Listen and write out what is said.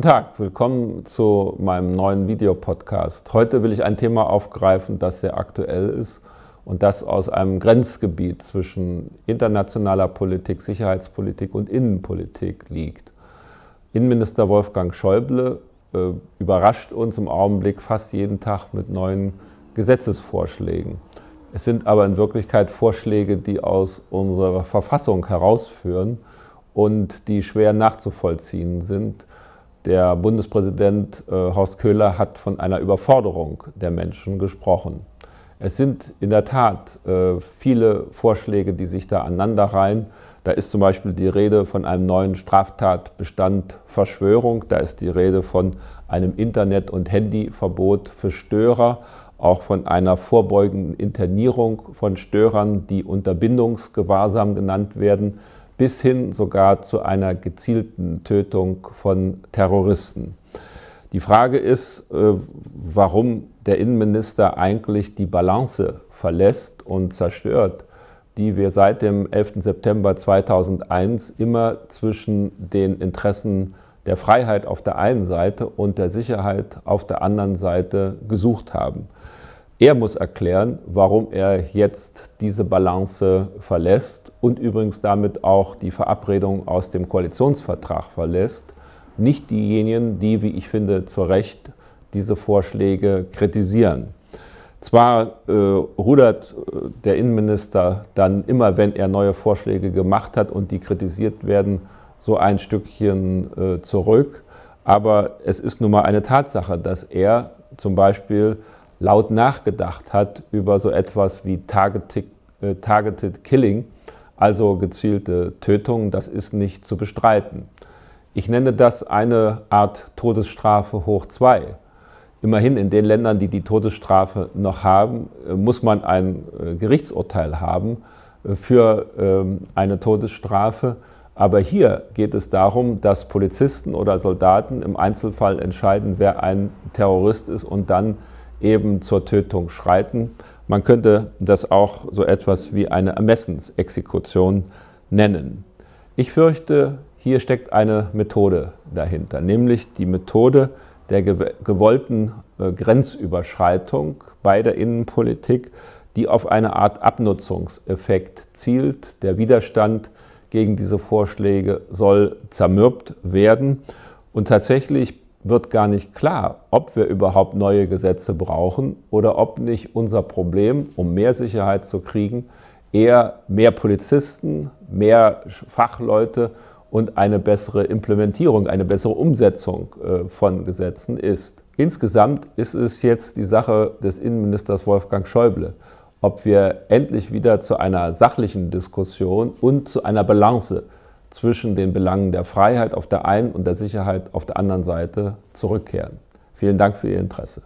Tag, willkommen zu meinem neuen Videopodcast. Heute will ich ein Thema aufgreifen, das sehr aktuell ist und das aus einem Grenzgebiet zwischen internationaler Politik, Sicherheitspolitik und Innenpolitik liegt. Innenminister Wolfgang Schäuble äh, überrascht uns im Augenblick fast jeden Tag mit neuen Gesetzesvorschlägen. Es sind aber in Wirklichkeit Vorschläge, die aus unserer Verfassung herausführen und die schwer nachzuvollziehen sind. Der Bundespräsident äh, Horst Köhler hat von einer Überforderung der Menschen gesprochen. Es sind in der Tat äh, viele Vorschläge, die sich da aneinanderreihen. Da ist zum Beispiel die Rede von einem neuen Straftatbestand Verschwörung. Da ist die Rede von einem Internet- und Handyverbot für Störer, auch von einer vorbeugenden Internierung von Störern, die unter Bindungsgewahrsam genannt werden bis hin sogar zu einer gezielten Tötung von Terroristen. Die Frage ist, äh, warum der Innenminister eigentlich die Balance verlässt und zerstört, die wir seit dem 11. September 2001 immer zwischen den Interessen der Freiheit auf der einen Seite und der Sicherheit auf der anderen Seite gesucht haben. Er muss erklären, warum er jetzt diese Balance verlässt und übrigens damit auch die Verabredung aus dem Koalitionsvertrag verlässt. Nicht diejenigen, die, wie ich finde, zu Recht diese Vorschläge kritisieren. Zwar äh, rudert äh, der Innenminister dann immer, wenn er neue Vorschläge gemacht hat und die kritisiert werden, so ein Stückchen äh, zurück, aber es ist nun mal eine Tatsache, dass er zum Beispiel laut nachgedacht hat über so etwas wie Targeted, äh, Targeted Killing, also gezielte Tötungen, das ist nicht zu bestreiten. Ich nenne das eine Art Todesstrafe hoch zwei. Immerhin in den Ländern, die die Todesstrafe noch haben, äh, muss man ein äh, Gerichtsurteil haben für ähm, eine Todesstrafe. Aber hier geht es darum, dass Polizisten oder Soldaten im Einzelfall entscheiden, wer ein Terrorist ist und dann eben zur Tötung schreiten. Man könnte das auch so etwas wie eine Ermessensexekution nennen. Ich fürchte, hier steckt eine Methode dahinter, nämlich die Methode der gewollten äh, Grenzüberschreitung bei der Innenpolitik, die auf eine Art Abnutzungseffekt zielt. Der Widerstand gegen diese Vorschläge soll zermürbt werden. Und tatsächlich wird gar nicht klar, ob wir überhaupt neue Gesetze brauchen oder ob nicht unser Problem, um mehr Sicherheit zu kriegen, eher mehr Polizisten, mehr Fachleute und eine bessere Implementierung, eine bessere Umsetzung äh, von Gesetzen ist. Insgesamt ist es jetzt die Sache des Innenministers Wolfgang Schäuble, ob wir endlich wieder zu einer sachlichen Diskussion und zu einer Balance zwischen den Belangen der Freiheit auf der einen und der Sicherheit auf der anderen Seite zurückkehren. Vielen Dank für Ihr Interesse.